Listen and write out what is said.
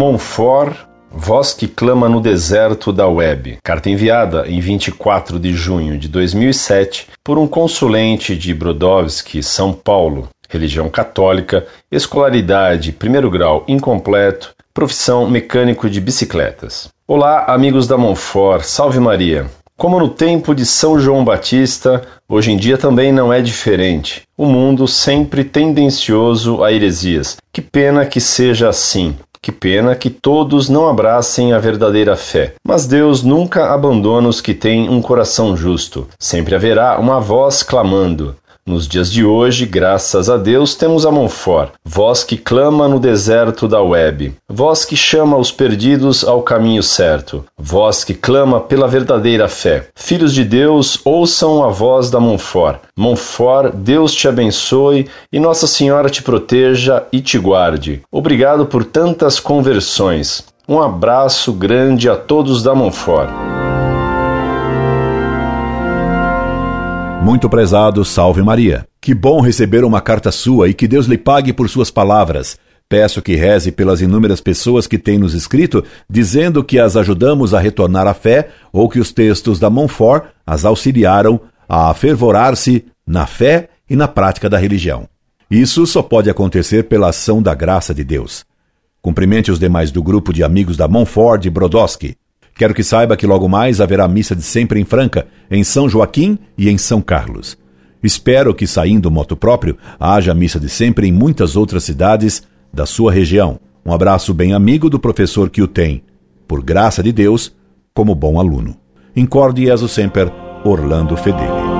Monfort, Voz que clama no deserto da web. Carta enviada em 24 de junho de 2007 por um consulente de Brodowski, São Paulo. Religião católica, escolaridade primeiro grau incompleto, profissão mecânico de bicicletas. Olá, amigos da Monfort, salve Maria. Como no tempo de São João Batista, hoje em dia também não é diferente. O mundo sempre tendencioso a heresias. Que pena que seja assim. Que pena que todos não abracem a verdadeira fé. Mas Deus nunca abandona os que têm um coração justo. Sempre haverá uma voz clamando: nos dias de hoje, graças a Deus, temos a Monfort, voz que clama no deserto da web, voz que chama os perdidos ao caminho certo, voz que clama pela verdadeira fé. Filhos de Deus, ouçam a voz da Monfort. Monfort, Deus te abençoe e Nossa Senhora te proteja e te guarde. Obrigado por tantas conversões. Um abraço grande a todos da Monfort. Muito prezado, salve Maria. Que bom receber uma carta sua e que Deus lhe pague por suas palavras. Peço que reze pelas inúmeras pessoas que têm nos escrito, dizendo que as ajudamos a retornar à fé ou que os textos da Montfort as auxiliaram a fervorar-se na fé e na prática da religião. Isso só pode acontecer pela ação da graça de Deus. Cumprimente os demais do grupo de amigos da Montfort de Brodowski. Quero que saiba que logo mais haverá missa de sempre em Franca, em São Joaquim e em São Carlos. Espero que, saindo moto próprio, haja missa de sempre em muitas outras cidades da sua região. Um abraço bem amigo do professor que o tem, por graça de Deus, como bom aluno. Incorde Jesus Semper, Orlando Fedeli.